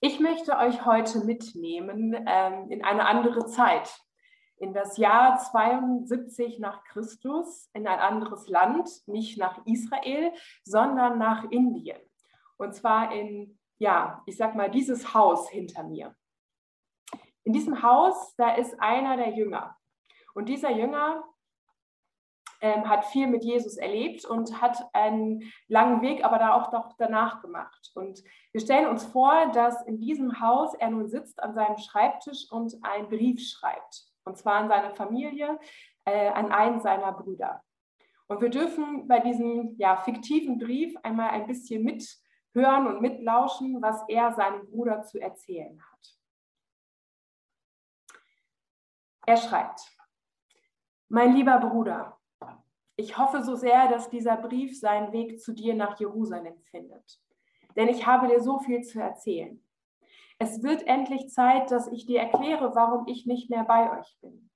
Ich möchte euch heute mitnehmen ähm, in eine andere Zeit, in das Jahr 72 nach Christus, in ein anderes Land, nicht nach Israel, sondern nach Indien. Und zwar in, ja, ich sag mal, dieses Haus hinter mir. In diesem Haus, da ist einer der Jünger. Und dieser Jünger ähm, hat viel mit Jesus erlebt und hat einen langen Weg, aber da auch doch danach gemacht. Und wir stellen uns vor, dass in diesem Haus er nun sitzt an seinem Schreibtisch und einen Brief schreibt. Und zwar an seine Familie, äh, an einen seiner Brüder. Und wir dürfen bei diesem ja, fiktiven Brief einmal ein bisschen mithören und mitlauschen, was er seinem Bruder zu erzählen hat. Er schreibt, mein lieber Bruder, ich hoffe so sehr, dass dieser Brief seinen Weg zu dir nach Jerusalem findet. Denn ich habe dir so viel zu erzählen. Es wird endlich Zeit, dass ich dir erkläre, warum ich nicht mehr bei euch bin.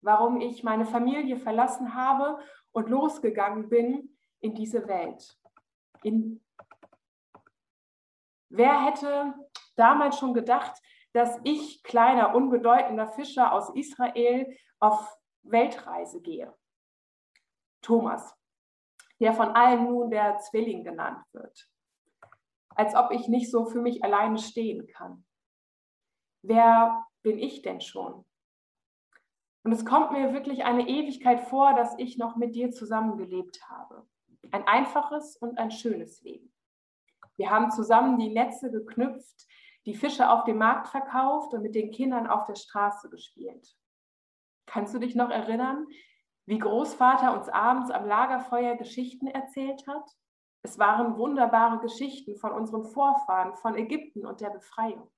Warum ich meine Familie verlassen habe und losgegangen bin in diese Welt. In Wer hätte damals schon gedacht, dass ich, kleiner, unbedeutender Fischer aus Israel, auf Weltreise gehe? Thomas, der von allen nun der Zwilling genannt wird. Als ob ich nicht so für mich alleine stehen kann. Wer bin ich denn schon? Und es kommt mir wirklich eine Ewigkeit vor, dass ich noch mit dir zusammengelebt habe. Ein einfaches und ein schönes Leben. Wir haben zusammen die Netze geknüpft, die Fische auf dem Markt verkauft und mit den Kindern auf der Straße gespielt. Kannst du dich noch erinnern, wie Großvater uns abends am Lagerfeuer Geschichten erzählt hat. Es waren wunderbare Geschichten von unseren Vorfahren, von Ägypten und der Befreiung.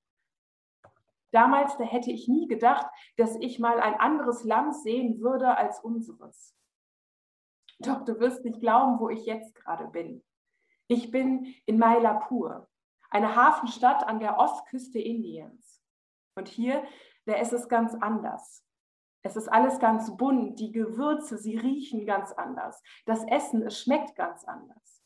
Damals, da hätte ich nie gedacht, dass ich mal ein anderes Land sehen würde als unseres. Doch du wirst nicht glauben, wo ich jetzt gerade bin. Ich bin in Mailapur, eine Hafenstadt an der Ostküste Indiens. Und hier, da ist es ganz anders. Es ist alles ganz bunt, die Gewürze, sie riechen ganz anders. Das Essen, es schmeckt ganz anders.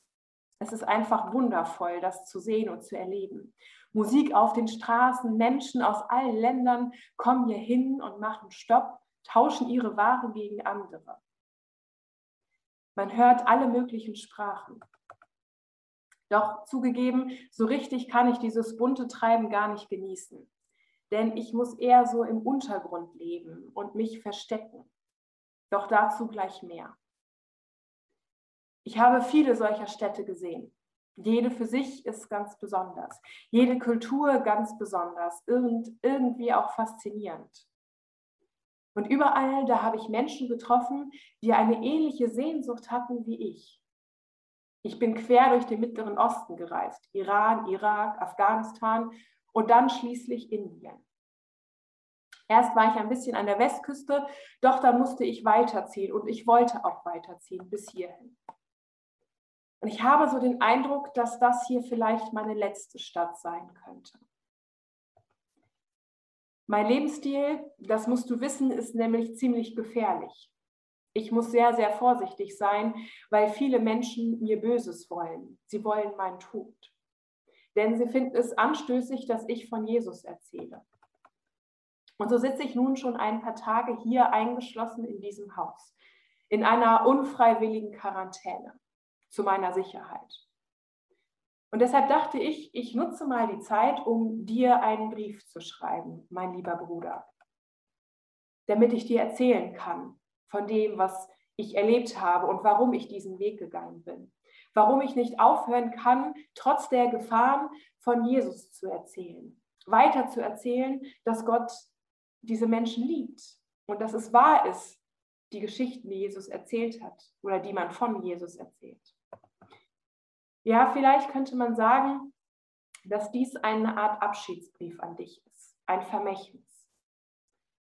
Es ist einfach wundervoll, das zu sehen und zu erleben. Musik auf den Straßen, Menschen aus allen Ländern kommen hier hin und machen Stopp, tauschen ihre Ware gegen andere. Man hört alle möglichen Sprachen. Doch zugegeben, so richtig kann ich dieses bunte Treiben gar nicht genießen denn ich muss eher so im Untergrund leben und mich verstecken. Doch dazu gleich mehr. Ich habe viele solcher Städte gesehen. Jede für sich ist ganz besonders. Jede Kultur ganz besonders und irgendwie auch faszinierend. Und überall, da habe ich Menschen getroffen, die eine ähnliche Sehnsucht hatten wie ich. Ich bin quer durch den Mittleren Osten gereist. Iran, Irak, Afghanistan und dann schließlich Indien. Erst war ich ein bisschen an der Westküste, doch dann musste ich weiterziehen und ich wollte auch weiterziehen bis hierhin. Und ich habe so den Eindruck, dass das hier vielleicht meine letzte Stadt sein könnte. Mein Lebensstil, das musst du wissen, ist nämlich ziemlich gefährlich. Ich muss sehr, sehr vorsichtig sein, weil viele Menschen mir Böses wollen. Sie wollen meinen Tod denn sie finden es anstößig, dass ich von Jesus erzähle. Und so sitze ich nun schon ein paar Tage hier eingeschlossen in diesem Haus, in einer unfreiwilligen Quarantäne zu meiner Sicherheit. Und deshalb dachte ich, ich nutze mal die Zeit, um dir einen Brief zu schreiben, mein lieber Bruder, damit ich dir erzählen kann von dem, was ich erlebt habe und warum ich diesen Weg gegangen bin warum ich nicht aufhören kann, trotz der Gefahren von Jesus zu erzählen, weiter zu erzählen, dass Gott diese Menschen liebt und dass es wahr ist, die Geschichten, die Jesus erzählt hat oder die man von Jesus erzählt. Ja, vielleicht könnte man sagen, dass dies eine Art Abschiedsbrief an dich ist, ein Vermächtnis.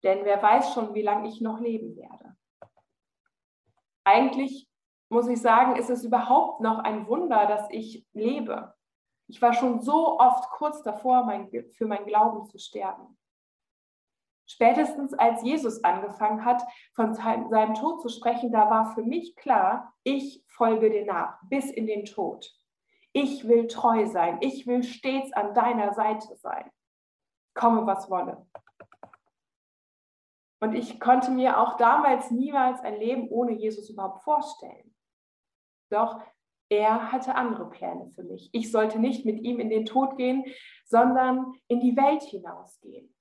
Denn wer weiß schon, wie lange ich noch leben werde. Eigentlich muss ich sagen, ist es überhaupt noch ein Wunder, dass ich lebe. Ich war schon so oft kurz davor, mein, für meinen Glauben zu sterben. Spätestens als Jesus angefangen hat, von seinem Tod zu sprechen, da war für mich klar, ich folge dir nach, bis in den Tod. Ich will treu sein. Ich will stets an deiner Seite sein. Komme, was wolle. Und ich konnte mir auch damals niemals ein Leben ohne Jesus überhaupt vorstellen. Doch er hatte andere Pläne für mich. Ich sollte nicht mit ihm in den Tod gehen, sondern in die Welt hinausgehen.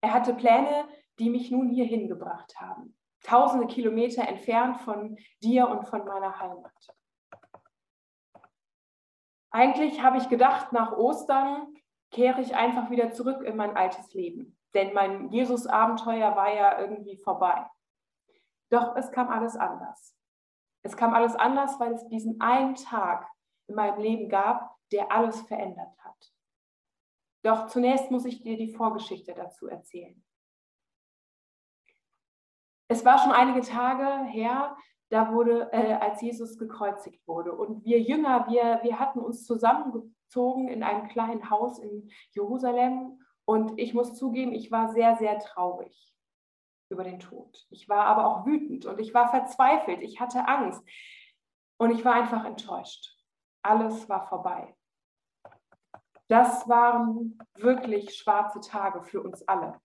Er hatte Pläne, die mich nun hierhin gebracht haben. Tausende Kilometer entfernt von dir und von meiner Heimat. Eigentlich habe ich gedacht, nach Ostern kehre ich einfach wieder zurück in mein altes Leben. Denn mein Jesus-Abenteuer war ja irgendwie vorbei. Doch es kam alles anders. Es kam alles anders, weil es diesen einen Tag in meinem Leben gab, der alles verändert hat. Doch zunächst muss ich dir die Vorgeschichte dazu erzählen. Es war schon einige Tage her, da wurde, äh, als Jesus gekreuzigt wurde. Und wir Jünger, wir, wir hatten uns zusammengezogen in einem kleinen Haus in Jerusalem. Und ich muss zugeben, ich war sehr, sehr traurig über den Tod. Ich war aber auch wütend und ich war verzweifelt. Ich hatte Angst und ich war einfach enttäuscht. Alles war vorbei. Das waren wirklich schwarze Tage für uns alle.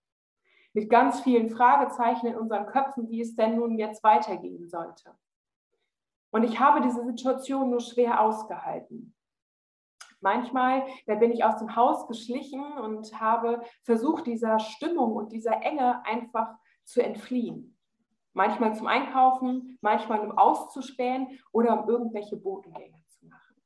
Mit ganz vielen Fragezeichen in unseren Köpfen, wie es denn nun jetzt weitergehen sollte. Und ich habe diese Situation nur schwer ausgehalten. Manchmal, da bin ich aus dem Haus geschlichen und habe versucht, dieser Stimmung und dieser Enge einfach zu entfliehen. Manchmal zum Einkaufen, manchmal um auszuspähen oder um irgendwelche Botengänge zu machen.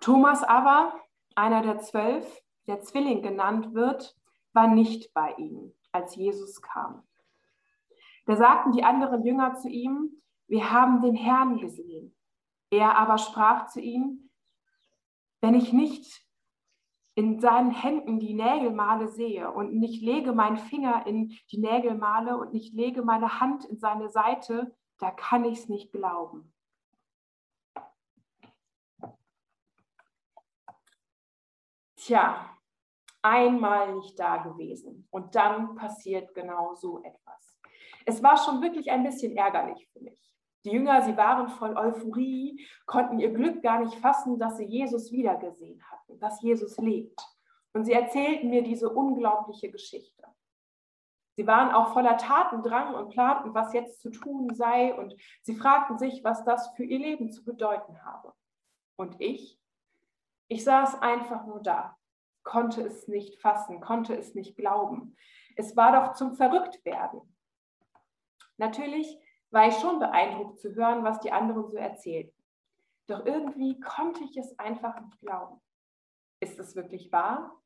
Thomas aber, einer der zwölf, der Zwilling genannt wird, war nicht bei ihnen, als Jesus kam. Da sagten die anderen Jünger zu ihm, wir haben den Herrn gesehen. Er aber sprach zu ihnen, wenn ich nicht in seinen Händen die Nägelmale sehe und nicht lege meinen Finger in die Nägelmale und nicht lege meine Hand in seine Seite, da kann ich es nicht glauben. Tja, einmal nicht da gewesen und dann passiert genau so etwas. Es war schon wirklich ein bisschen ärgerlich für mich. Die Jünger, sie waren voll Euphorie, konnten ihr Glück gar nicht fassen, dass sie Jesus wiedergesehen hatten, dass Jesus lebt. Und sie erzählten mir diese unglaubliche Geschichte. Sie waren auch voller Tatendrang und planten, was jetzt zu tun sei. Und sie fragten sich, was das für ihr Leben zu bedeuten habe. Und ich? Ich saß einfach nur da, konnte es nicht fassen, konnte es nicht glauben. Es war doch zum Verrücktwerden. Natürlich war ich schon beeindruckt zu hören, was die anderen so erzählten. Doch irgendwie konnte ich es einfach nicht glauben. Ist es wirklich wahr?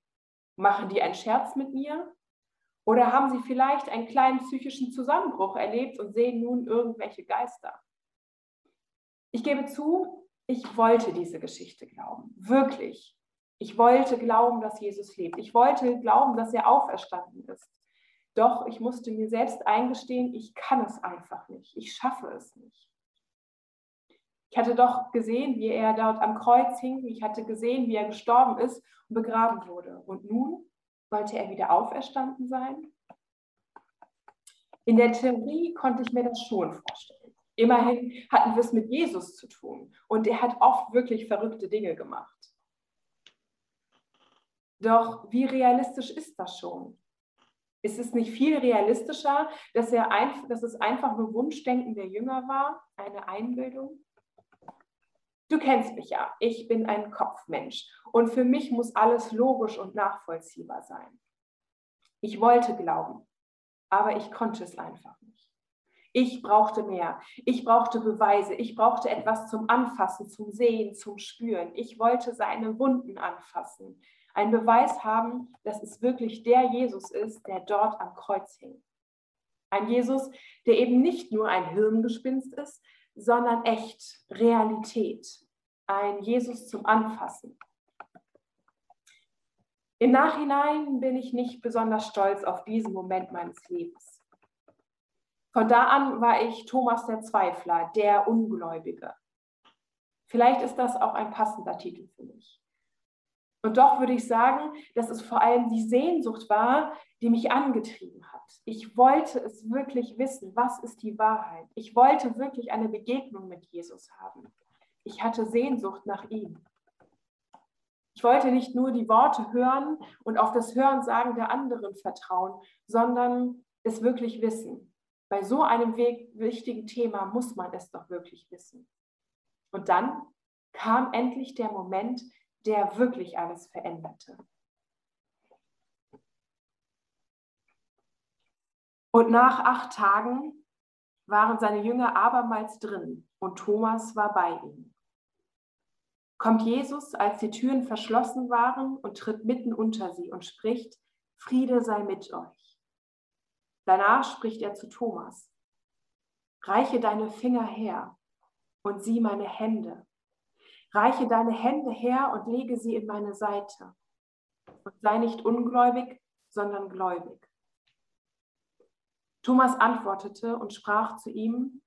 Machen die einen Scherz mit mir? Oder haben sie vielleicht einen kleinen psychischen Zusammenbruch erlebt und sehen nun irgendwelche Geister? Ich gebe zu, ich wollte diese Geschichte glauben. Wirklich. Ich wollte glauben, dass Jesus lebt. Ich wollte glauben, dass er auferstanden ist. Doch ich musste mir selbst eingestehen, ich kann es einfach nicht. Ich schaffe es nicht. Ich hatte doch gesehen, wie er dort am Kreuz hing. Ich hatte gesehen, wie er gestorben ist und begraben wurde. Und nun sollte er wieder auferstanden sein? In der Theorie konnte ich mir das schon vorstellen. Immerhin hatten wir es mit Jesus zu tun und er hat oft wirklich verrückte Dinge gemacht. Doch wie realistisch ist das schon? Ist es nicht viel realistischer, dass, er ein, dass es einfach nur Wunschdenken der Jünger war, eine Einbildung? Du kennst mich ja, ich bin ein Kopfmensch und für mich muss alles logisch und nachvollziehbar sein. Ich wollte glauben, aber ich konnte es einfach nicht. Ich brauchte mehr. Ich brauchte Beweise. Ich brauchte etwas zum Anfassen, zum Sehen, zum Spüren. Ich wollte seine Wunden anfassen einen Beweis haben, dass es wirklich der Jesus ist, der dort am Kreuz hing. Ein Jesus, der eben nicht nur ein Hirngespinst ist, sondern echt Realität. Ein Jesus zum Anfassen. Im Nachhinein bin ich nicht besonders stolz auf diesen Moment meines Lebens. Von da an war ich Thomas der Zweifler, der Ungläubige. Vielleicht ist das auch ein passender Titel für mich. Und doch würde ich sagen, dass es vor allem die Sehnsucht war, die mich angetrieben hat. Ich wollte es wirklich wissen, was ist die Wahrheit. Ich wollte wirklich eine Begegnung mit Jesus haben. Ich hatte Sehnsucht nach ihm. Ich wollte nicht nur die Worte hören und auf das Hören sagen der anderen vertrauen, sondern es wirklich wissen. Bei so einem wichtigen Thema muss man es doch wirklich wissen. Und dann kam endlich der Moment, der wirklich alles veränderte. Und nach acht Tagen waren seine Jünger abermals drin und Thomas war bei ihnen. Kommt Jesus, als die Türen verschlossen waren, und tritt mitten unter sie und spricht, Friede sei mit euch. Danach spricht er zu Thomas, Reiche deine Finger her und sieh meine Hände Reiche deine Hände her und lege sie in meine Seite. Und sei nicht ungläubig, sondern gläubig. Thomas antwortete und sprach zu ihm,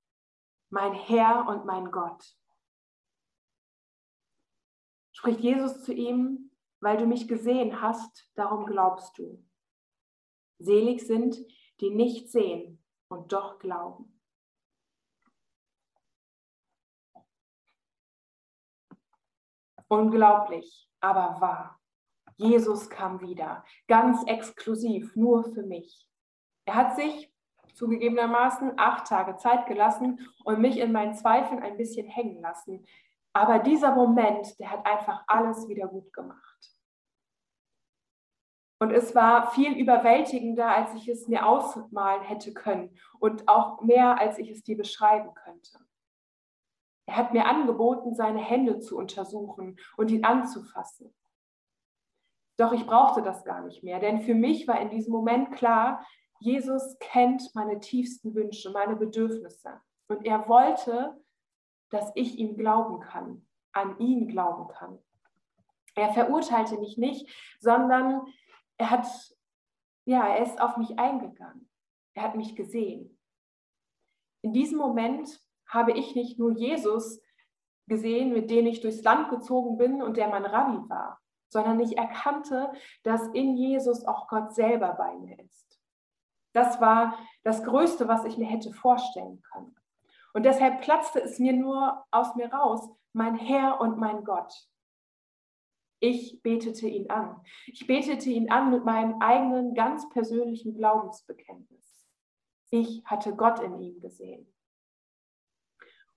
mein Herr und mein Gott. Spricht Jesus zu ihm, weil du mich gesehen hast, darum glaubst du. Selig sind, die nicht sehen und doch glauben. Unglaublich, aber wahr. Jesus kam wieder, ganz exklusiv, nur für mich. Er hat sich zugegebenermaßen acht Tage Zeit gelassen und mich in meinen Zweifeln ein bisschen hängen lassen. Aber dieser Moment, der hat einfach alles wieder gut gemacht. Und es war viel überwältigender, als ich es mir ausmalen hätte können und auch mehr, als ich es dir beschreiben könnte. Er hat mir angeboten, seine Hände zu untersuchen und ihn anzufassen. Doch ich brauchte das gar nicht mehr, denn für mich war in diesem Moment klar, Jesus kennt meine tiefsten Wünsche, meine Bedürfnisse. Und er wollte, dass ich ihm glauben kann, an ihn glauben kann. Er verurteilte mich nicht, sondern er hat, ja, er ist auf mich eingegangen. Er hat mich gesehen. In diesem Moment habe ich nicht nur Jesus gesehen, mit dem ich durchs Land gezogen bin und der mein Rabbi war, sondern ich erkannte, dass in Jesus auch Gott selber bei mir ist. Das war das Größte, was ich mir hätte vorstellen können. Und deshalb platzte es mir nur aus mir raus, mein Herr und mein Gott. Ich betete ihn an. Ich betete ihn an mit meinem eigenen ganz persönlichen Glaubensbekenntnis. Ich hatte Gott in ihm gesehen.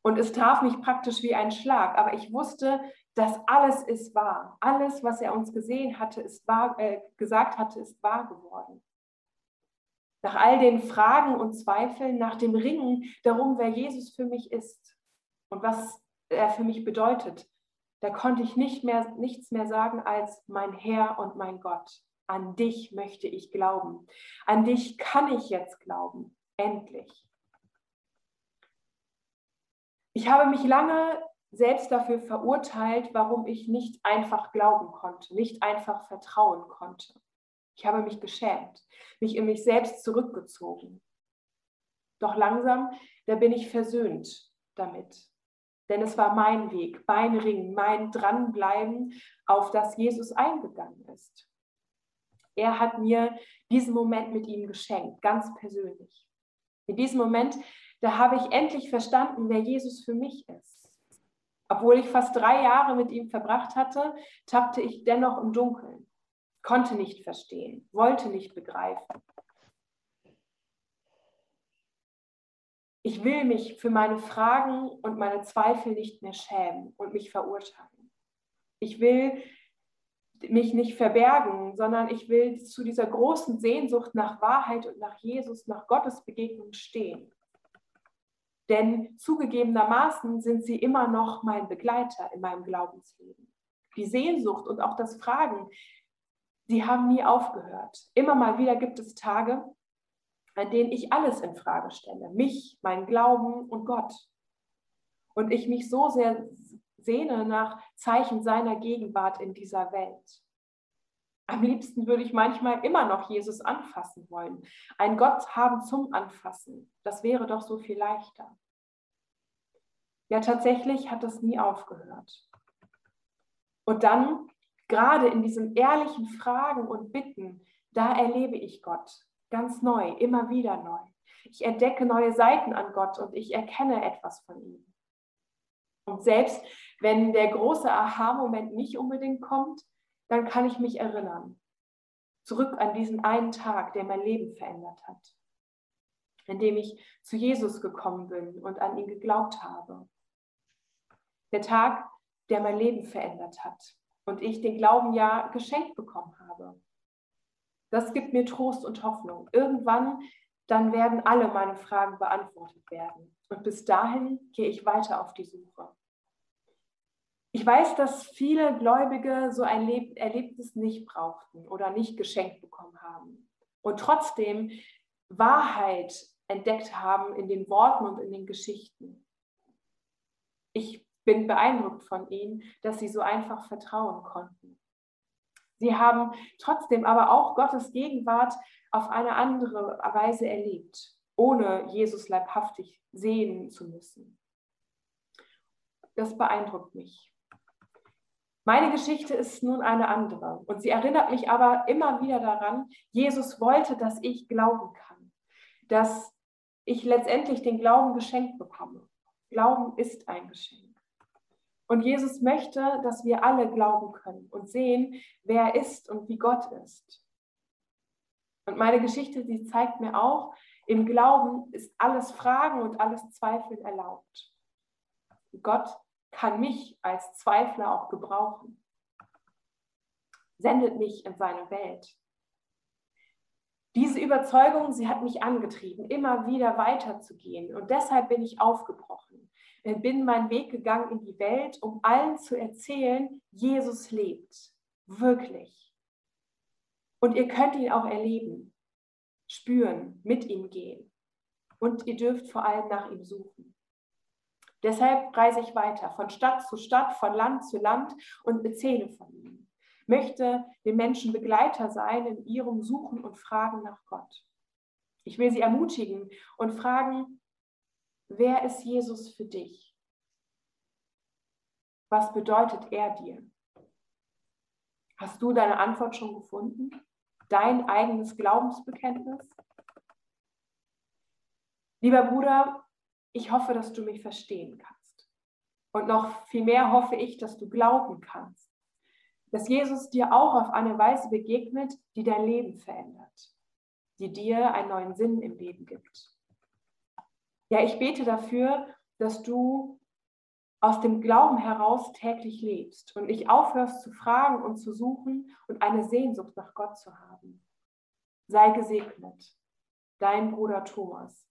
Und es traf mich praktisch wie ein Schlag. Aber ich wusste, dass alles ist wahr. Alles, was er uns gesehen hatte, ist wahr, äh, gesagt hatte, ist wahr geworden. Nach all den Fragen und Zweifeln, nach dem Ringen darum, wer Jesus für mich ist und was er für mich bedeutet, da konnte ich nicht mehr, nichts mehr sagen als mein Herr und mein Gott. An dich möchte ich glauben. An dich kann ich jetzt glauben. Endlich. Ich habe mich lange selbst dafür verurteilt, warum ich nicht einfach glauben konnte, nicht einfach vertrauen konnte. Ich habe mich geschämt, mich in mich selbst zurückgezogen. Doch langsam, da bin ich versöhnt damit. Denn es war mein Weg, mein Ring, mein Dranbleiben, auf das Jesus eingegangen ist. Er hat mir diesen Moment mit ihm geschenkt, ganz persönlich. In diesem Moment da habe ich endlich verstanden, wer Jesus für mich ist. Obwohl ich fast drei Jahre mit ihm verbracht hatte, tappte ich dennoch im Dunkeln, konnte nicht verstehen, wollte nicht begreifen. Ich will mich für meine Fragen und meine Zweifel nicht mehr schämen und mich verurteilen. Ich will mich nicht verbergen, sondern ich will zu dieser großen Sehnsucht nach Wahrheit und nach Jesus, nach Gottes Begegnung stehen. Denn zugegebenermaßen sind sie immer noch mein Begleiter in meinem Glaubensleben. Die Sehnsucht und auch das Fragen, sie haben nie aufgehört. Immer mal wieder gibt es Tage, an denen ich alles in Frage stelle. Mich, mein Glauben und Gott. Und ich mich so sehr sehne nach Zeichen seiner Gegenwart in dieser Welt. Am liebsten würde ich manchmal immer noch Jesus anfassen wollen. Ein Gott haben zum Anfassen. Das wäre doch so viel leichter. Ja, tatsächlich hat es nie aufgehört. Und dann Gerade in diesen ehrlichen Fragen und Bitten, da erlebe ich Gott ganz neu, immer wieder neu. Ich entdecke neue Seiten an Gott und ich erkenne etwas von ihm. Und selbst wenn der große Aha-Moment nicht unbedingt kommt, dann kann ich mich erinnern. Zurück an diesen einen Tag, der mein Leben verändert hat. In dem ich zu Jesus gekommen bin und an ihn geglaubt habe. Der Tag, der mein Leben verändert hat und ich den Glauben ja geschenkt bekommen habe. Das gibt mir Trost und Hoffnung. Irgendwann, dann werden alle meine Fragen beantwortet werden. Und bis dahin gehe ich weiter auf die Suche. Ich weiß, dass viele Gläubige so ein Erlebnis nicht brauchten oder nicht geschenkt bekommen haben und trotzdem Wahrheit entdeckt haben in den Worten und in den Geschichten. Ich bin beeindruckt von ihnen, dass sie so einfach vertrauen konnten. Sie haben trotzdem aber auch Gottes Gegenwart auf eine andere Weise erlebt, ohne Jesus leibhaftig sehen zu müssen. Das beeindruckt mich. Meine Geschichte ist nun eine andere und sie erinnert mich aber immer wieder daran, Jesus wollte, dass ich glauben kann, dass ich letztendlich den Glauben geschenkt bekomme. Glauben ist ein Geschenk. Und Jesus möchte, dass wir alle glauben können und sehen, wer er ist und wie Gott ist. Und meine Geschichte, die zeigt mir auch, im Glauben ist alles Fragen und alles Zweifeln erlaubt. Gott kann mich als Zweifler auch gebrauchen. Sendet mich in seine Welt. Diese Überzeugung, sie hat mich angetrieben, immer wieder weiterzugehen. Und deshalb bin ich aufgebrochen. Bin meinen Weg gegangen in die Welt, um allen zu erzählen, Jesus lebt. Wirklich. Und ihr könnt ihn auch erleben, spüren, mit ihm gehen. Und ihr dürft vor allem nach ihm suchen. Deshalb reise ich weiter, von Stadt zu Stadt, von Land zu Land und erzähle von ihm. Möchte den Menschen Begleiter sein in ihrem Suchen und Fragen nach Gott. Ich will sie ermutigen und fragen, wer ist Jesus für dich? Was bedeutet er dir? Hast du deine Antwort schon gefunden? Dein eigenes Glaubensbekenntnis? Lieber Bruder, ich hoffe, dass du mich verstehen kannst. Und noch viel mehr hoffe ich, dass du glauben kannst, dass Jesus dir auch auf eine Weise begegnet, die dein Leben verändert, die dir einen neuen Sinn im Leben gibt. Ja, ich bete dafür, dass du aus dem Glauben heraus täglich lebst und nicht aufhörst zu fragen und zu suchen und eine Sehnsucht nach Gott zu haben. Sei gesegnet, dein Bruder Thomas,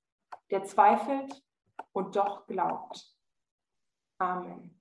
der zweifelt und doch glaubt. Amen.